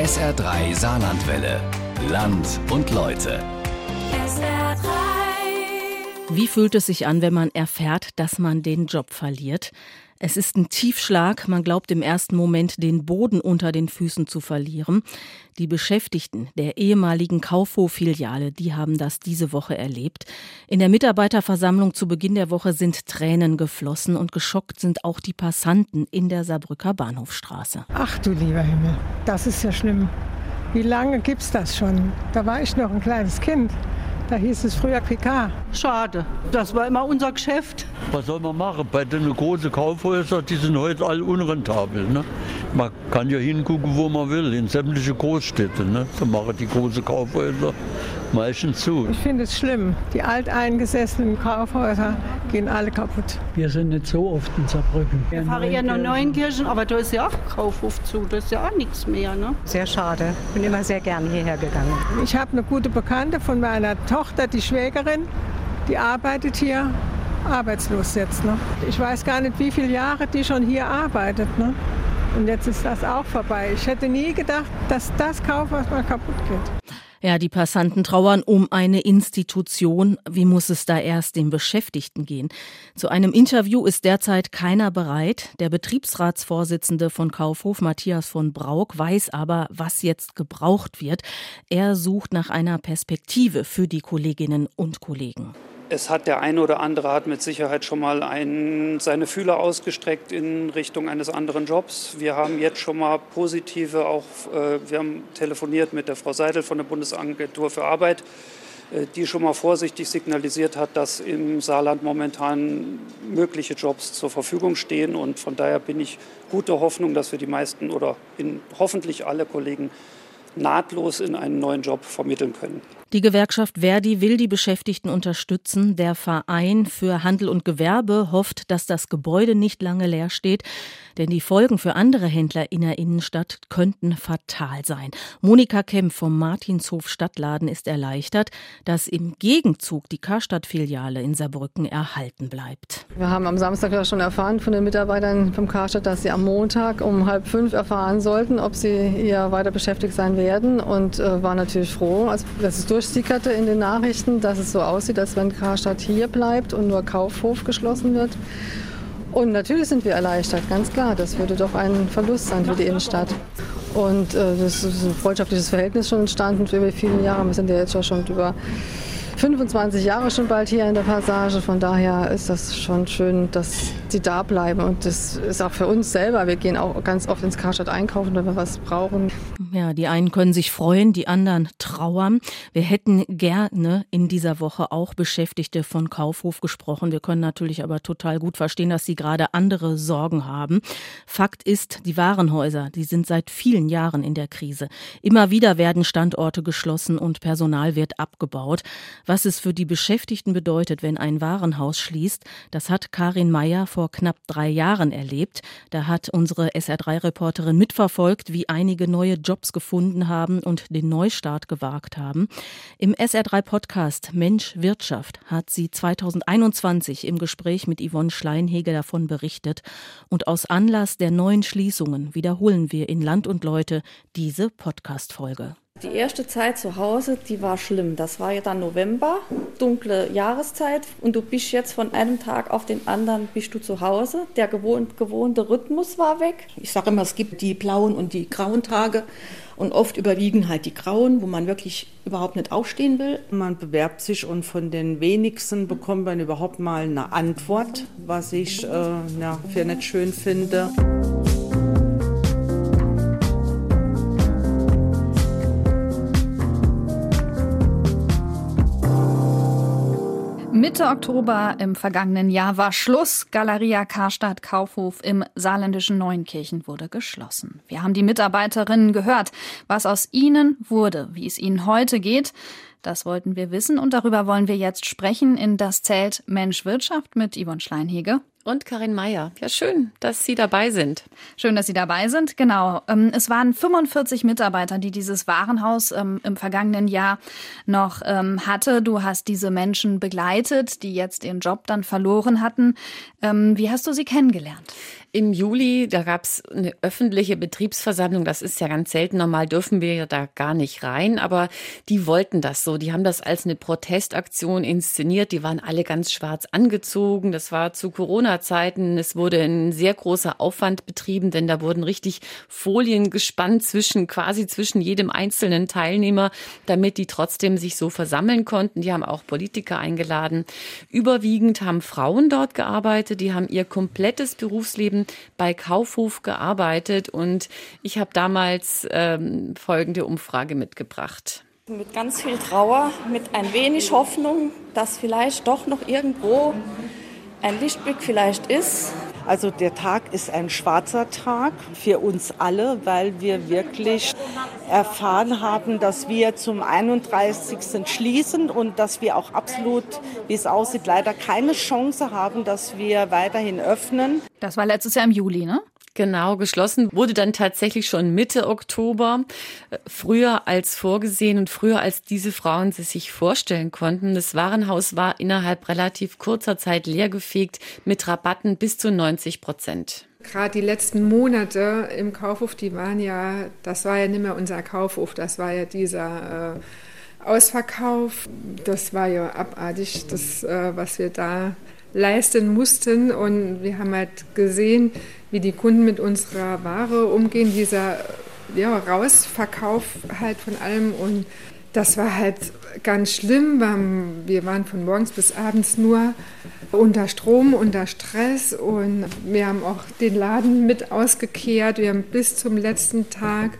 SR3 Saarlandwelle. Land und Leute. SR3. Wie fühlt es sich an, wenn man erfährt, dass man den Job verliert? Es ist ein Tiefschlag. Man glaubt im ersten Moment, den Boden unter den Füßen zu verlieren. Die Beschäftigten der ehemaligen Kaufhof-Filiale, die haben das diese Woche erlebt. In der Mitarbeiterversammlung zu Beginn der Woche sind Tränen geflossen und geschockt sind auch die Passanten in der Saarbrücker Bahnhofstraße. Ach du lieber Himmel, das ist ja schlimm. Wie lange gibt's das schon? Da war ich noch ein kleines Kind. Da hieß es früher Picard. Schade, das war immer unser Geschäft. Was soll man machen? Bei den großen Kaufhäusern, die sind heute alle unrentabel. Ne? Man kann ja hingucken, wo man will, in sämtliche Großstädte. Ne? Da machen die großen Kaufhäuser meistens zu. Ich finde es schlimm. Die alteingesessenen Kaufhäuser gehen alle kaputt. Wir sind nicht so oft in Saarbrücken. Wir fahren eher nach Neuenkirchen, aber da ist ja auch Kaufhof zu, da ist ja auch nichts mehr. Ne? Sehr schade. Bin immer sehr gern hierher gegangen. Ich habe eine gute Bekannte von meiner Tochter, die Schwägerin, die arbeitet hier, arbeitslos jetzt. Ne? Ich weiß gar nicht, wie viele Jahre die schon hier arbeitet. Ne? Und jetzt ist das auch vorbei. Ich hätte nie gedacht, dass das Kaufhaus mal kaputt geht. Ja, die Passanten trauern um eine Institution. Wie muss es da erst den Beschäftigten gehen? Zu einem Interview ist derzeit keiner bereit. Der Betriebsratsvorsitzende von Kaufhof, Matthias von Brauk, weiß aber, was jetzt gebraucht wird. Er sucht nach einer Perspektive für die Kolleginnen und Kollegen. Es hat der eine oder andere hat mit Sicherheit schon mal ein, seine Fühler ausgestreckt in Richtung eines anderen Jobs. Wir haben jetzt schon mal positive, auch äh, wir haben telefoniert mit der Frau Seidel von der Bundesagentur für Arbeit, äh, die schon mal vorsichtig signalisiert hat, dass im Saarland momentan mögliche Jobs zur Verfügung stehen. Und von daher bin ich guter Hoffnung, dass wir die meisten oder in, hoffentlich alle Kollegen nahtlos in einen neuen Job vermitteln können. Die Gewerkschaft Verdi will die Beschäftigten unterstützen. Der Verein für Handel und Gewerbe hofft, dass das Gebäude nicht lange leer steht, denn die Folgen für andere Händler in der Innenstadt könnten fatal sein. Monika Kemp vom Martinshof Stadtladen ist erleichtert, dass im Gegenzug die Karstadt-Filiale in Saarbrücken erhalten bleibt. Wir haben am Samstag ja schon erfahren von den Mitarbeitern vom Karstadt, dass sie am Montag um halb fünf erfahren sollten, ob sie hier weiter beschäftigt sein werden und äh, waren natürlich froh, also, dass es durchsickerte in den Nachrichten, dass es so aussieht, als wenn Karstadt hier bleibt und nur Kaufhof geschlossen wird. Und natürlich sind wir erleichtert, ganz klar. Das würde doch ein Verlust sein für die Innenstadt. Und äh, das ist ein freundschaftliches Verhältnis schon entstanden über viele Jahre. Wir sind ja jetzt schon über 25 Jahre schon bald hier in der Passage. Von daher ist das schon schön, dass sie da bleiben. Und das ist auch für uns selber. Wir gehen auch ganz oft ins Karstadt einkaufen, wenn wir was brauchen. Ja, die einen können sich freuen, die anderen trauern. Wir hätten gerne in dieser Woche auch Beschäftigte von Kaufhof gesprochen. Wir können natürlich aber total gut verstehen, dass sie gerade andere Sorgen haben. Fakt ist, die Warenhäuser, die sind seit vielen Jahren in der Krise. Immer wieder werden Standorte geschlossen und Personal wird abgebaut. Was es für die Beschäftigten bedeutet, wenn ein Warenhaus schließt, das hat Karin Meyer vor knapp drei Jahren erlebt. Da hat unsere SR3-Reporterin mitverfolgt, wie einige neue Jobs gefunden haben und den Neustart gewagt haben. Im SR3-Podcast Mensch Wirtschaft hat sie 2021 im Gespräch mit Yvonne Schleinhege davon berichtet. Und aus Anlass der neuen Schließungen wiederholen wir in Land und Leute diese Podcast-Folge. Die erste Zeit zu Hause, die war schlimm. Das war ja dann November, dunkle Jahreszeit und du bist jetzt von einem Tag auf den anderen bist du zu Hause. Der gewohnt, gewohnte Rhythmus war weg. Ich sage immer, es gibt die blauen und die grauen Tage und oft überwiegen halt die grauen, wo man wirklich überhaupt nicht aufstehen will. Man bewerbt sich und von den wenigsten bekommt man überhaupt mal eine Antwort, was ich äh, ja, für nicht schön finde. Mitte Oktober im vergangenen Jahr war Schluss. Galeria Karstadt Kaufhof im saarländischen Neunkirchen wurde geschlossen. Wir haben die Mitarbeiterinnen gehört, was aus ihnen wurde, wie es ihnen heute geht. Das wollten wir wissen und darüber wollen wir jetzt sprechen in das Zelt Mensch Wirtschaft mit Yvonne Schleinhege. Und Karin Meyer. Ja, schön, dass Sie dabei sind. Schön, dass Sie dabei sind. Genau. Ähm, es waren 45 Mitarbeiter, die dieses Warenhaus ähm, im vergangenen Jahr noch ähm, hatte. Du hast diese Menschen begleitet, die jetzt ihren Job dann verloren hatten. Wie hast du sie kennengelernt? Im Juli, da gab es eine öffentliche Betriebsversammlung. Das ist ja ganz selten. Normal dürfen wir da gar nicht rein. Aber die wollten das so. Die haben das als eine Protestaktion inszeniert. Die waren alle ganz schwarz angezogen. Das war zu Corona-Zeiten. Es wurde ein sehr großer Aufwand betrieben, denn da wurden richtig Folien gespannt zwischen, quasi zwischen jedem einzelnen Teilnehmer, damit die trotzdem sich so versammeln konnten. Die haben auch Politiker eingeladen. Überwiegend haben Frauen dort gearbeitet. Die haben ihr komplettes Berufsleben bei Kaufhof gearbeitet und ich habe damals ähm, folgende Umfrage mitgebracht. Mit ganz viel Trauer, mit ein wenig Hoffnung, dass vielleicht doch noch irgendwo ein Lichtblick vielleicht ist. Also der Tag ist ein schwarzer Tag für uns alle, weil wir wirklich erfahren haben, dass wir zum 31. schließen und dass wir auch absolut, wie es aussieht, leider keine Chance haben, dass wir weiterhin öffnen. Das war letztes Jahr im Juli, ne? Genau, geschlossen wurde dann tatsächlich schon Mitte Oktober, äh, früher als vorgesehen und früher als diese Frauen es sich vorstellen konnten. Das Warenhaus war innerhalb relativ kurzer Zeit leergefegt mit Rabatten bis zu 90 Prozent. Gerade die letzten Monate im Kaufhof, die waren ja, das war ja nicht mehr unser Kaufhof, das war ja dieser äh, Ausverkauf. Das war ja abartig, das, äh, was wir da leisten mussten. Und wir haben halt gesehen, wie die Kunden mit unserer Ware umgehen, dieser ja, Rausverkauf halt von allem. Und das war halt ganz schlimm. Wir waren von morgens bis abends nur unter Strom, unter Stress und wir haben auch den Laden mit ausgekehrt. Wir haben bis zum letzten Tag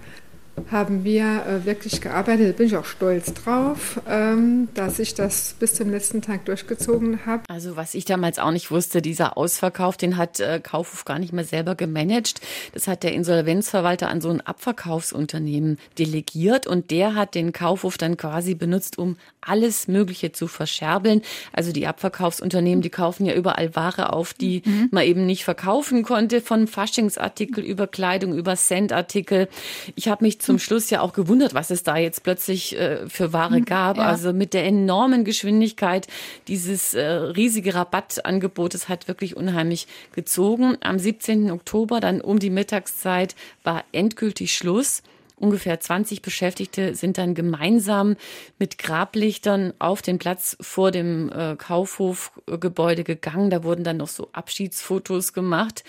haben wir äh, wirklich gearbeitet. Da bin ich auch stolz drauf, ähm, dass ich das bis zum letzten Tag durchgezogen habe. Also was ich damals auch nicht wusste, dieser Ausverkauf, den hat äh, Kaufhof gar nicht mehr selber gemanagt. Das hat der Insolvenzverwalter an so ein Abverkaufsunternehmen delegiert und der hat den Kaufhof dann quasi benutzt, um alles Mögliche zu verscherbeln. Also die Abverkaufsunternehmen, die kaufen ja überall Ware auf, die mhm. man eben nicht verkaufen konnte, von Faschingsartikel über Kleidung, über Centartikel. Ich habe mich zum Schluss ja auch gewundert, was es da jetzt plötzlich äh, für Ware hm, gab. Ja. Also mit der enormen Geschwindigkeit dieses äh, riesige Rabattangebotes hat wirklich unheimlich gezogen. Am 17. Oktober, dann um die Mittagszeit, war endgültig Schluss. Ungefähr 20 Beschäftigte sind dann gemeinsam mit Grablichtern auf den Platz vor dem äh, Kaufhofgebäude gegangen. Da wurden dann noch so Abschiedsfotos gemacht.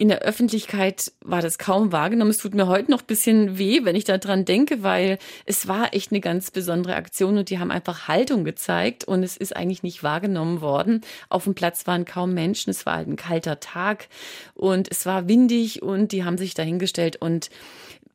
In der Öffentlichkeit war das kaum wahrgenommen. Es tut mir heute noch ein bisschen weh, wenn ich daran denke, weil es war echt eine ganz besondere Aktion und die haben einfach Haltung gezeigt und es ist eigentlich nicht wahrgenommen worden. Auf dem Platz waren kaum Menschen. Es war halt ein kalter Tag und es war windig und die haben sich dahingestellt und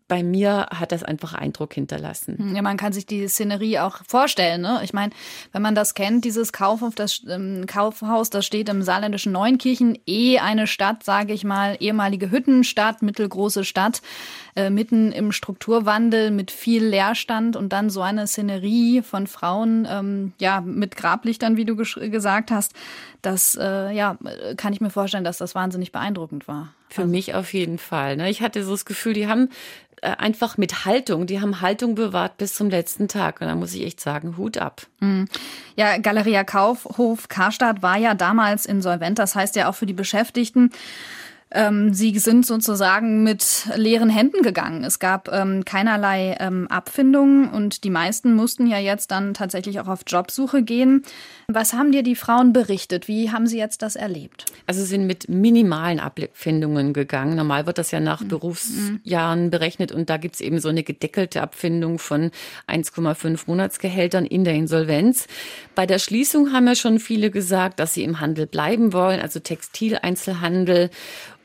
bei mir hat das einfach Eindruck hinterlassen. Hm, ja, man kann sich die Szenerie auch vorstellen. Ne? Ich meine, wenn man das kennt, dieses Kaufhof, das ähm, Kaufhaus, das steht im saarländischen Neunkirchen, eh eine Stadt, sage ich mal, ehemalige Hüttenstadt, mittelgroße Stadt, äh, mitten im Strukturwandel mit viel Leerstand und dann so eine Szenerie von Frauen, ähm, ja, mit Grablichtern, wie du gesagt hast, das, äh, ja, kann ich mir vorstellen, dass das wahnsinnig beeindruckend war. Für also. mich auf jeden Fall. Ne? Ich hatte so das Gefühl, die haben äh, einfach mit Haltung, die haben Haltung bewahrt bis zum letzten Tag. Und da muss ich echt sagen, Hut ab. Mhm. Ja, Galeria Kaufhof Karstadt war ja damals insolvent. Das heißt ja auch für die Beschäftigten, ähm, sie sind sozusagen mit leeren Händen gegangen. Es gab ähm, keinerlei ähm, Abfindungen und die meisten mussten ja jetzt dann tatsächlich auch auf Jobsuche gehen. Was haben dir die Frauen berichtet? Wie haben sie jetzt das erlebt? Also sie sind mit minimalen Abfindungen gegangen. Normal wird das ja nach mhm. Berufsjahren berechnet und da gibt es eben so eine gedeckelte Abfindung von 1,5 Monatsgehältern in der Insolvenz. Bei der Schließung haben ja schon viele gesagt, dass sie im Handel bleiben wollen, also Textileinzelhandel.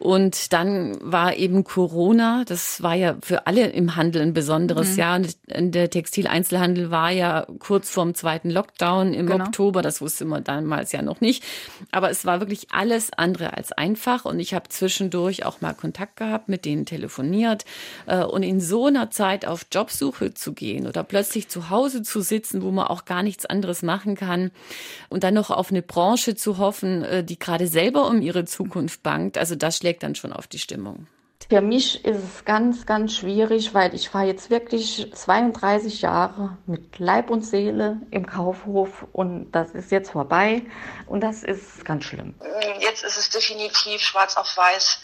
Und dann war eben Corona, das war ja für alle im Handel ein besonderes mhm. Jahr. Der Textileinzelhandel war ja kurz vorm zweiten Lockdown im genau. Oktober, das wusste man damals ja noch nicht. Aber es war wirklich alles andere als einfach und ich habe zwischendurch auch mal Kontakt gehabt, mit denen telefoniert. Äh, und in so einer Zeit auf Jobsuche zu gehen oder plötzlich zu Hause zu sitzen, wo man auch gar nichts anderes machen kann und dann noch auf eine Branche zu hoffen, äh, die gerade selber um ihre Zukunft bangt, also das schlägt schlägt dann schon auf die Stimmung. Für mich ist es ganz, ganz schwierig, weil ich war jetzt wirklich 32 Jahre mit Leib und Seele im Kaufhof und das ist jetzt vorbei und das ist ganz schlimm. Jetzt ist es definitiv schwarz auf weiß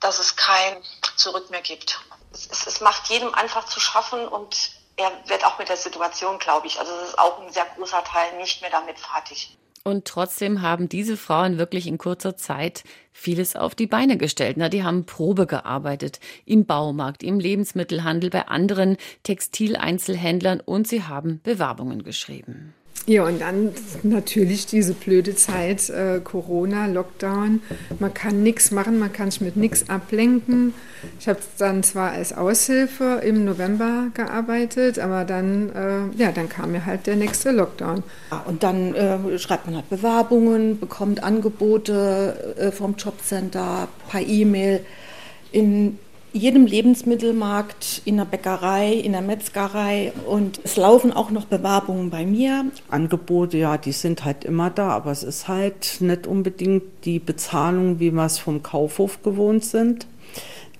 dass es kein Zurück mehr gibt. Es, es, es macht jedem einfach zu schaffen und er wird auch mit der Situation, glaube ich, also es ist auch ein sehr großer Teil nicht mehr damit fertig. Und trotzdem haben diese Frauen wirklich in kurzer Zeit vieles auf die Beine gestellt. Na, die haben Probe gearbeitet im Baumarkt, im Lebensmittelhandel, bei anderen Textileinzelhändlern und sie haben Bewerbungen geschrieben. Ja, und dann natürlich diese blöde Zeit, äh, Corona, Lockdown. Man kann nichts machen, man kann sich mit nichts ablenken. Ich habe dann zwar als Aushilfe im November gearbeitet, aber dann, äh, ja, dann kam mir halt der nächste Lockdown. Und dann äh, schreibt man halt Bewerbungen, bekommt Angebote äh, vom Jobcenter per E-Mail. In jedem Lebensmittelmarkt, in der Bäckerei, in der Metzgerei und es laufen auch noch Bewerbungen bei mir. Angebote, ja, die sind halt immer da, aber es ist halt nicht unbedingt die Bezahlung, wie wir es vom Kaufhof gewohnt sind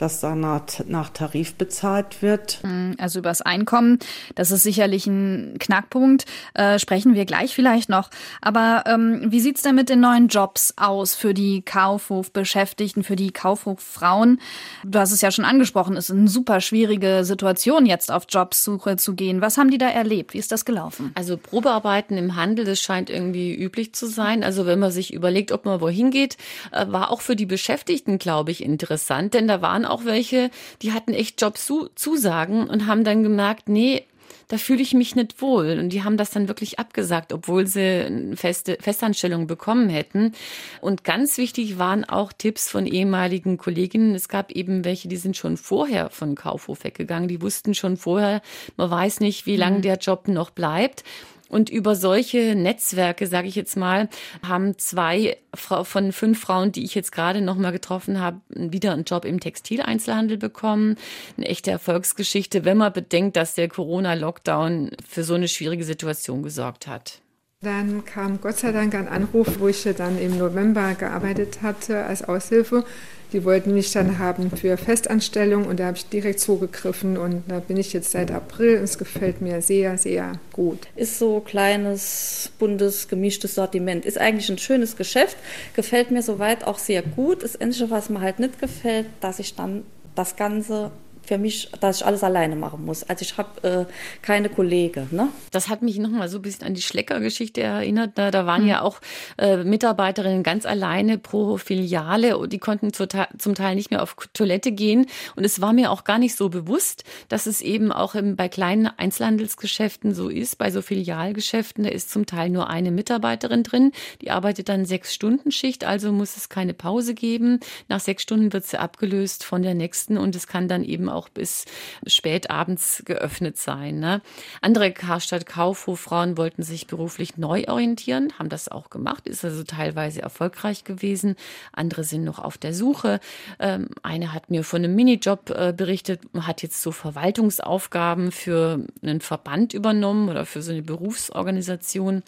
dass da nach, Tarif bezahlt wird. Hm, also übers Einkommen, das ist sicherlich ein Knackpunkt, äh, sprechen wir gleich vielleicht noch. Aber ähm, wie sieht's denn mit den neuen Jobs aus für die Kaufhofbeschäftigten, für die Kaufhoffrauen? Du hast es ja schon angesprochen, es ist eine super schwierige Situation, jetzt auf Jobsuche zu gehen. Was haben die da erlebt? Wie ist das gelaufen? Also Probearbeiten im Handel, das scheint irgendwie üblich zu sein. Also wenn man sich überlegt, ob man wohin geht, äh, war auch für die Beschäftigten, glaube ich, interessant, denn da waren auch welche, die hatten echt Jobzusagen und haben dann gemerkt, nee, da fühle ich mich nicht wohl. Und die haben das dann wirklich abgesagt, obwohl sie eine feste Festanstellung bekommen hätten. Und ganz wichtig waren auch Tipps von ehemaligen Kolleginnen. Es gab eben welche, die sind schon vorher von Kaufhof weggegangen. Die wussten schon vorher, man weiß nicht, wie lange mhm. der Job noch bleibt. Und über solche Netzwerke, sage ich jetzt mal, haben zwei von fünf Frauen, die ich jetzt gerade noch mal getroffen habe, wieder einen Job im Textileinzelhandel bekommen. Eine echte Erfolgsgeschichte, wenn man bedenkt, dass der Corona-Lockdown für so eine schwierige Situation gesorgt hat. Dann kam Gott sei Dank ein Anruf, wo ich dann im November gearbeitet hatte als Aushilfe die wollten mich dann haben für Festanstellung und da habe ich direkt zugegriffen und da bin ich jetzt seit April und es gefällt mir sehr, sehr gut. Ist so kleines, buntes, gemischtes Sortiment. Ist eigentlich ein schönes Geschäft, gefällt mir soweit auch sehr gut. Das Einzige, was mir halt nicht gefällt, dass ich dann das Ganze für mich, dass ich alles alleine machen muss. Also ich habe äh, keine Kollegen. Ne? Das hat mich nochmal so ein bisschen an die Schlecker-Geschichte erinnert. Da, da waren mhm. ja auch äh, Mitarbeiterinnen ganz alleine pro Filiale und die konnten zum Teil nicht mehr auf Toilette gehen. Und es war mir auch gar nicht so bewusst, dass es eben auch im, bei kleinen Einzelhandelsgeschäften so ist, bei so Filialgeschäften, da ist zum Teil nur eine Mitarbeiterin drin, die arbeitet dann sechs Stunden Schicht, also muss es keine Pause geben. Nach sechs Stunden wird sie abgelöst von der nächsten und es kann dann eben auch bis spät abends geöffnet sein. Ne? Andere Karstadt Kaufhoffrauen wollten sich beruflich neu orientieren, haben das auch gemacht, ist also teilweise erfolgreich gewesen. Andere sind noch auf der Suche. Ähm, eine hat mir von einem Minijob äh, berichtet, hat jetzt so Verwaltungsaufgaben für einen Verband übernommen oder für so eine Berufsorganisation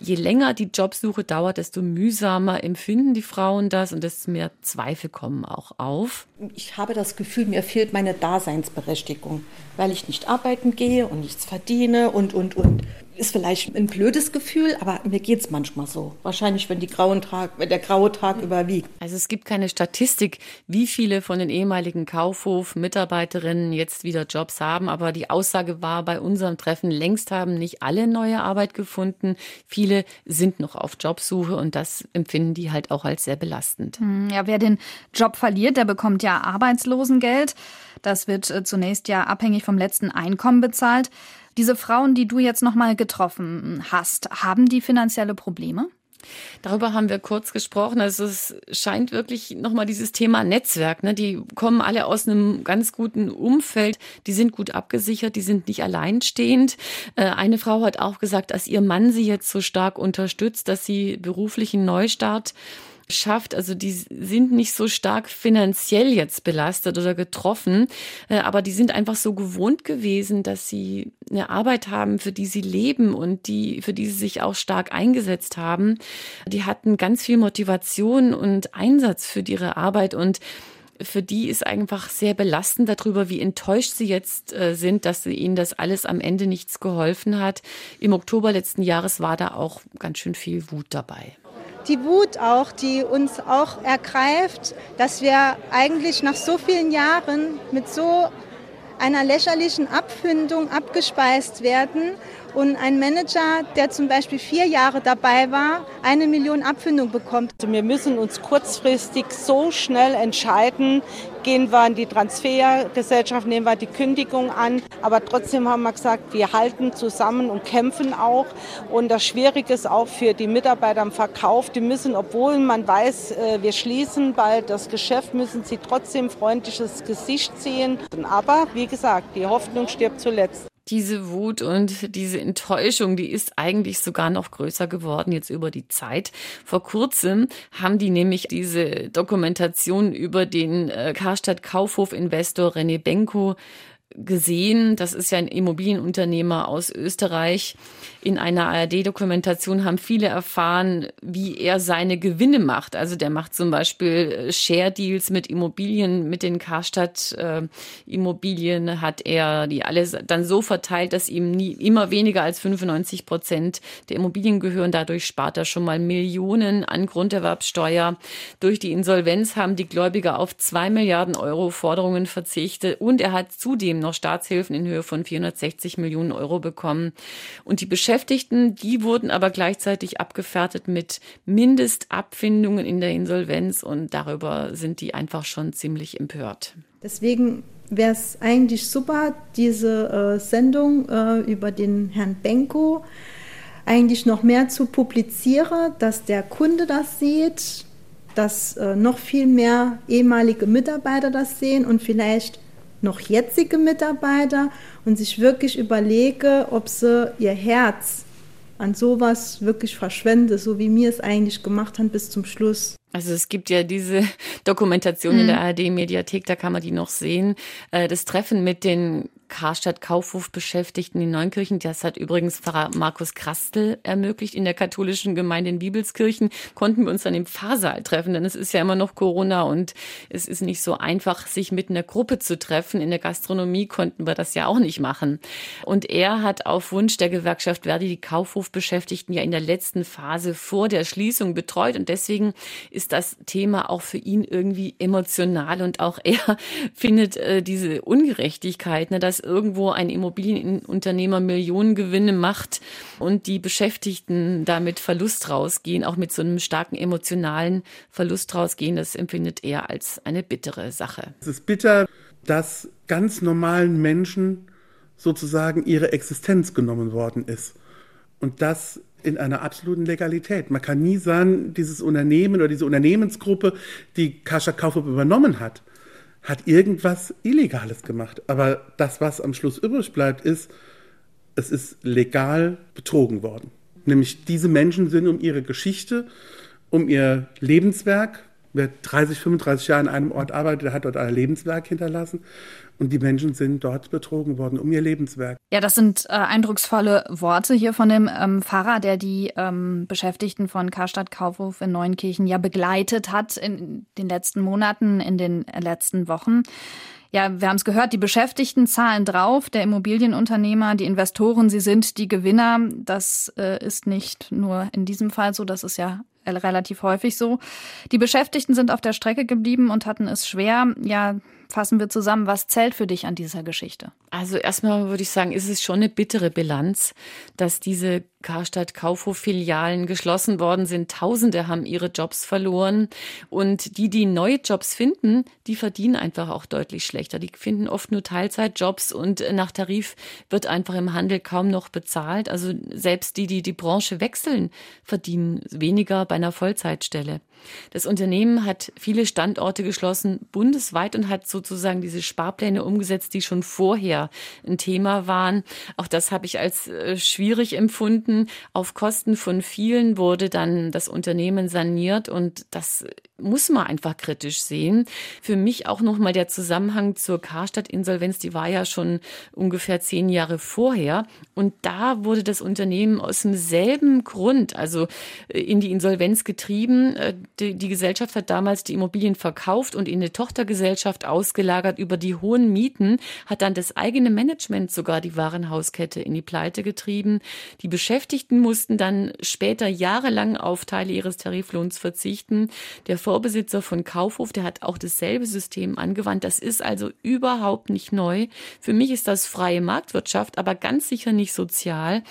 je länger die Jobsuche dauert, desto mühsamer empfinden die Frauen das und desto mehr Zweifel kommen auch auf. Ich habe das Gefühl, mir fehlt meine Daseinsberechtigung, weil ich nicht arbeiten gehe und nichts verdiene und, und, und ist vielleicht ein blödes Gefühl, aber mir geht es manchmal so. Wahrscheinlich, wenn, die grauen Tag, wenn der graue Tag überwiegt. Also es gibt keine Statistik, wie viele von den ehemaligen Kaufhof-Mitarbeiterinnen jetzt wieder Jobs haben. Aber die Aussage war bei unserem Treffen, längst haben nicht alle neue Arbeit gefunden. Viele sind noch auf Jobsuche und das empfinden die halt auch als sehr belastend. Hm, ja, wer den Job verliert, der bekommt ja Arbeitslosengeld. Das wird äh, zunächst ja abhängig vom letzten Einkommen bezahlt. Diese Frauen, die du jetzt noch mal getroffen hast, haben die finanzielle Probleme? Darüber haben wir kurz gesprochen. Also es scheint wirklich nochmal dieses Thema Netzwerk. Ne? Die kommen alle aus einem ganz guten Umfeld. Die sind gut abgesichert, die sind nicht alleinstehend. Äh, eine Frau hat auch gesagt, dass ihr Mann sie jetzt so stark unterstützt, dass sie beruflichen Neustart schafft. Also die sind nicht so stark finanziell jetzt belastet oder getroffen, äh, aber die sind einfach so gewohnt gewesen, dass sie eine Arbeit haben, für die sie leben und die, für die sie sich auch stark eingesetzt haben. Die hatten ganz viel Motivation und Einsatz für ihre Arbeit und für die ist einfach sehr belastend darüber, wie enttäuscht sie jetzt äh, sind, dass ihnen das alles am Ende nichts geholfen hat. Im Oktober letzten Jahres war da auch ganz schön viel Wut dabei. Die Wut auch, die uns auch ergreift, dass wir eigentlich nach so vielen Jahren mit so einer lächerlichen Abfindung abgespeist werden und ein Manager, der zum Beispiel vier Jahre dabei war, eine Million Abfindung bekommt. Wir müssen uns kurzfristig so schnell entscheiden, gehen wir in die Transfergesellschaft, nehmen wir die Kündigung an. Aber trotzdem haben wir gesagt, wir halten zusammen und kämpfen auch. Und das Schwierige ist auch für die Mitarbeiter am Verkauf, die müssen, obwohl man weiß, äh, wir schließen bald das Geschäft, müssen sie trotzdem freundliches Gesicht ziehen. Aber wie gesagt, die Hoffnung stirbt zuletzt diese Wut und diese Enttäuschung, die ist eigentlich sogar noch größer geworden jetzt über die Zeit. Vor kurzem haben die nämlich diese Dokumentation über den äh, Karstadt Kaufhof Investor René Benko gesehen. Das ist ja ein Immobilienunternehmer aus Österreich. In einer ARD-Dokumentation haben viele erfahren, wie er seine Gewinne macht. Also der macht zum Beispiel äh, Share-Deals mit Immobilien, mit den Karstadt-Immobilien äh, hat er die alles dann so verteilt, dass ihm nie, immer weniger als 95 Prozent der Immobilien gehören. Dadurch spart er schon mal Millionen an Grunderwerbsteuer. Durch die Insolvenz haben die Gläubiger auf zwei Milliarden Euro Forderungen verzichtet und er hat zudem noch Staatshilfen in Höhe von 460 Millionen Euro bekommen. Und die Beschäftigten, die wurden aber gleichzeitig abgefertigt mit Mindestabfindungen in der Insolvenz und darüber sind die einfach schon ziemlich empört. Deswegen wäre es eigentlich super, diese äh, Sendung äh, über den Herrn Benko eigentlich noch mehr zu publizieren, dass der Kunde das sieht, dass äh, noch viel mehr ehemalige Mitarbeiter das sehen und vielleicht noch jetzige Mitarbeiter und sich wirklich überlege, ob sie ihr Herz an sowas wirklich verschwende, so wie wir es eigentlich gemacht haben bis zum Schluss. Also es gibt ja diese Dokumentation mhm. in der ARD-Mediathek, da kann man die noch sehen. Äh, das Treffen mit den Karstadt Kaufhof Beschäftigten in Neunkirchen. Das hat übrigens Pfarrer Markus Krastel ermöglicht. In der katholischen Gemeinde in Bibelskirchen konnten wir uns dann im Pfarrsaal treffen, denn es ist ja immer noch Corona und es ist nicht so einfach, sich mit einer Gruppe zu treffen. In der Gastronomie konnten wir das ja auch nicht machen. Und er hat auf Wunsch der Gewerkschaft Verdi die Kaufhofbeschäftigten ja in der letzten Phase vor der Schließung betreut und deswegen ist das Thema auch für ihn irgendwie emotional und auch er findet äh, diese Ungerechtigkeit, ne, dass irgendwo ein Immobilienunternehmer Millionengewinne macht und die Beschäftigten damit Verlust rausgehen, auch mit so einem starken emotionalen Verlust rausgehen, das empfindet er als eine bittere Sache. Es ist bitter, dass ganz normalen Menschen sozusagen ihre Existenz genommen worden ist. Und das in einer absoluten Legalität. Man kann nie sagen, dieses Unternehmen oder diese Unternehmensgruppe, die Kascha Kaufhof übernommen hat, hat irgendwas Illegales gemacht. Aber das, was am Schluss übrig bleibt, ist, es ist legal betrogen worden. Nämlich diese Menschen sind um ihre Geschichte, um ihr Lebenswerk, wer 30, 35 Jahre an einem Ort arbeitet, der hat dort ein Lebenswerk hinterlassen. Und die Menschen sind dort betrogen worden um ihr Lebenswerk. Ja, das sind äh, eindrucksvolle Worte hier von dem ähm, Pfarrer, der die ähm, Beschäftigten von Karstadt Kaufhof in Neunkirchen ja begleitet hat in den letzten Monaten, in den letzten Wochen. Ja, wir haben es gehört, die Beschäftigten zahlen drauf, der Immobilienunternehmer, die Investoren, sie sind die Gewinner. Das äh, ist nicht nur in diesem Fall so, das ist ja relativ häufig so. Die Beschäftigten sind auf der Strecke geblieben und hatten es schwer. Ja, Fassen wir zusammen, was zählt für dich an dieser Geschichte? Also erstmal würde ich sagen, ist es schon eine bittere Bilanz, dass diese Karstadt Kaufhof Filialen geschlossen worden sind. Tausende haben ihre Jobs verloren und die, die neue Jobs finden, die verdienen einfach auch deutlich schlechter. Die finden oft nur Teilzeitjobs und nach Tarif wird einfach im Handel kaum noch bezahlt. Also selbst die, die die Branche wechseln, verdienen weniger bei einer Vollzeitstelle. Das Unternehmen hat viele Standorte geschlossen bundesweit und hat sozusagen diese Sparpläne umgesetzt, die schon vorher ein Thema waren. Auch das habe ich als äh, schwierig empfunden. Auf Kosten von vielen wurde dann das Unternehmen saniert und das muss man einfach kritisch sehen. Für mich auch nochmal der Zusammenhang zur Karstadt-Insolvenz, die war ja schon ungefähr zehn Jahre vorher. Und da wurde das Unternehmen aus demselben Grund, also äh, in die Insolvenz getrieben. Äh, die, die Gesellschaft hat damals die Immobilien verkauft und in eine Tochtergesellschaft ausgelagert über die hohen Mieten, hat dann das eigene Management sogar die Warenhauskette in die Pleite getrieben. Die Beschäftigten mussten dann später jahrelang auf Teile ihres Tariflohns verzichten. Der Vorbesitzer von Kaufhof, der hat auch dasselbe System angewandt. Das ist also überhaupt nicht neu. Für mich ist das freie Marktwirtschaft, aber ganz sicher nicht sozial.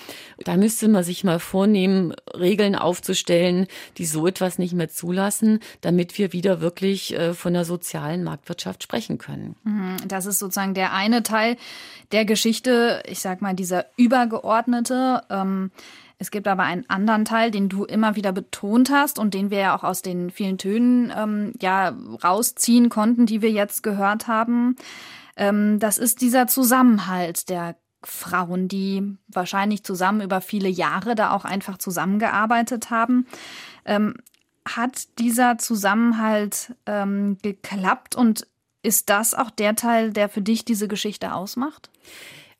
Da müsste man sich mal vornehmen, Regeln aufzustellen, die so etwas nicht mehr zulassen, damit wir wieder wirklich äh, von der sozialen Marktwirtschaft sprechen können. Mhm, das ist sozusagen der eine Teil der Geschichte, ich sag mal, dieser übergeordnete. Ähm es gibt aber einen anderen Teil, den du immer wieder betont hast und den wir ja auch aus den vielen Tönen ähm, ja rausziehen konnten, die wir jetzt gehört haben. Ähm, das ist dieser Zusammenhalt der Frauen, die wahrscheinlich zusammen über viele Jahre da auch einfach zusammengearbeitet haben. Ähm, hat dieser Zusammenhalt ähm, geklappt und ist das auch der Teil, der für dich diese Geschichte ausmacht?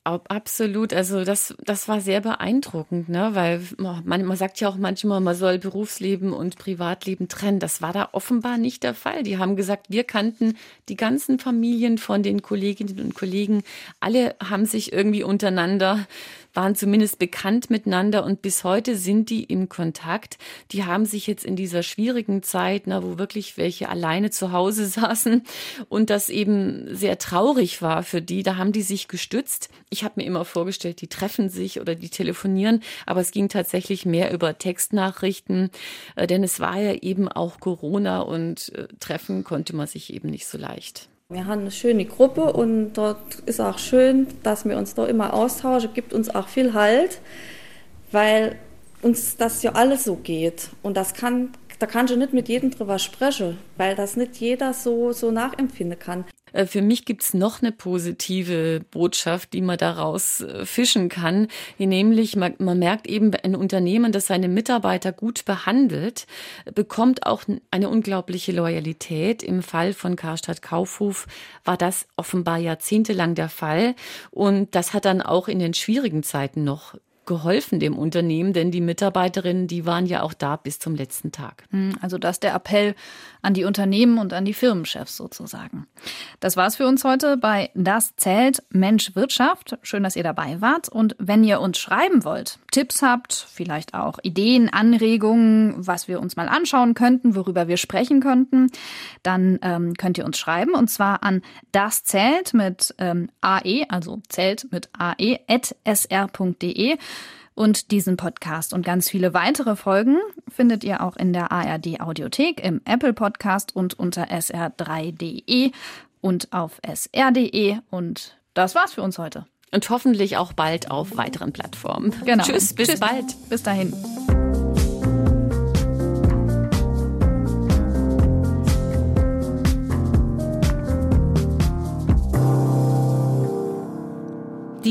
Absolut, also das, das war sehr beeindruckend, ne? weil man, man sagt ja auch manchmal, man soll Berufsleben und Privatleben trennen. Das war da offenbar nicht der Fall. Die haben gesagt, wir kannten die ganzen Familien von den Kolleginnen und Kollegen. Alle haben sich irgendwie untereinander waren zumindest bekannt miteinander und bis heute sind die im Kontakt. Die haben sich jetzt in dieser schwierigen Zeit, na, wo wirklich welche alleine zu Hause saßen und das eben sehr traurig war für die, da haben die sich gestützt. Ich habe mir immer vorgestellt, die treffen sich oder die telefonieren, aber es ging tatsächlich mehr über Textnachrichten, äh, denn es war ja eben auch Corona und äh, treffen konnte man sich eben nicht so leicht. Wir haben eine schöne Gruppe und dort ist auch schön, dass wir uns da immer austauschen, gibt uns auch viel Halt, weil uns das ja alles so geht. Und das kann, da kannst du nicht mit jedem drüber sprechen, weil das nicht jeder so, so nachempfinden kann. Äh, für mich gibt's noch eine positive Botschaft, die man daraus äh, fischen kann. Nämlich, man, man merkt eben, ein Unternehmen, das seine Mitarbeiter gut behandelt, bekommt auch eine unglaubliche Loyalität. Im Fall von Karstadt Kaufhof war das offenbar jahrzehntelang der Fall. Und das hat dann auch in den schwierigen Zeiten noch geholfen dem Unternehmen, denn die Mitarbeiterinnen, die waren ja auch da bis zum letzten Tag. Hm, also das ist der Appell an die Unternehmen und an die Firmenchefs sozusagen. Das war's für uns heute bei Das zählt Mensch Wirtschaft. Schön, dass ihr dabei wart. Und wenn ihr uns schreiben wollt, Tipps habt, vielleicht auch Ideen, Anregungen, was wir uns mal anschauen könnten, worüber wir sprechen könnten, dann ähm, könnt ihr uns schreiben und zwar an das zählt mit ähm, AE, also zählt mit AE, at sr.de. Und diesen Podcast und ganz viele weitere Folgen findet ihr auch in der ARD Audiothek, im Apple Podcast und unter sr3.de und auf sr.de. Und das war's für uns heute. Und hoffentlich auch bald auf weiteren Plattformen. Genau. Tschüss, bis Tschüss. bald. Bis dahin.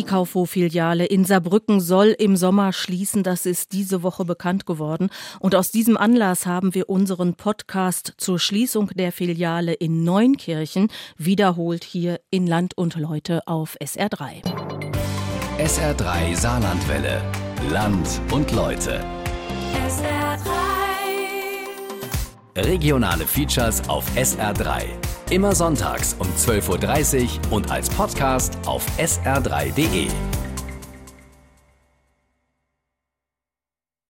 Kaufhof-Filiale in Saarbrücken soll im Sommer schließen. Das ist diese Woche bekannt geworden. Und aus diesem Anlass haben wir unseren Podcast zur Schließung der Filiale in Neunkirchen wiederholt hier in Land und Leute auf SR3. SR3 Saarlandwelle. Land und Leute. SR3. Regionale Features auf SR3. Immer sonntags um 12.30 Uhr und als Podcast auf sr3.de.